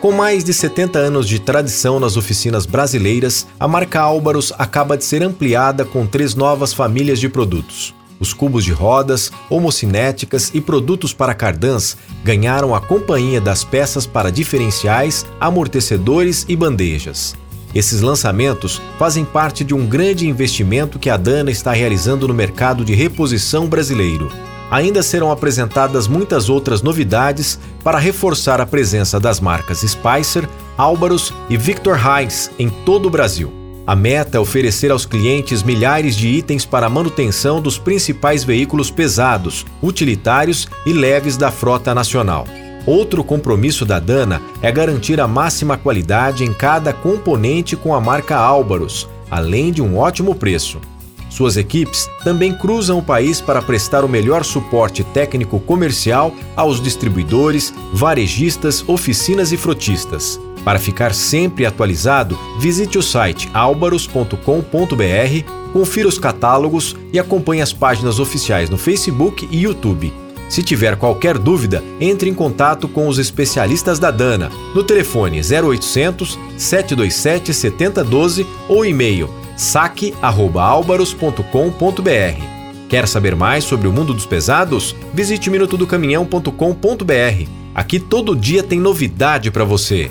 Com mais de 70 anos de tradição nas oficinas brasileiras, a marca Álvaros acaba de ser ampliada com três novas famílias de produtos. Os cubos de rodas, homocinéticas e produtos para cardãs ganharam a companhia das peças para diferenciais, amortecedores e bandejas. Esses lançamentos fazem parte de um grande investimento que a Dana está realizando no mercado de reposição brasileiro ainda serão apresentadas muitas outras novidades para reforçar a presença das marcas Spicer, Álvaros e Victor Heinz em todo o Brasil. A meta é oferecer aos clientes milhares de itens para a manutenção dos principais veículos pesados, utilitários e leves da frota nacional. Outro compromisso da Dana é garantir a máxima qualidade em cada componente com a marca Álvaros, além de um ótimo preço. Suas equipes também cruzam o país para prestar o melhor suporte técnico comercial aos distribuidores, varejistas, oficinas e frotistas. Para ficar sempre atualizado, visite o site albaros.com.br, confira os catálogos e acompanhe as páginas oficiais no Facebook e YouTube. Se tiver qualquer dúvida, entre em contato com os especialistas da Dana no telefone 0800 727 7012 ou e-mail saque@albaros.com.br. Quer saber mais sobre o mundo dos pesados? Visite minutodocaminhão.com.br. Aqui todo dia tem novidade para você.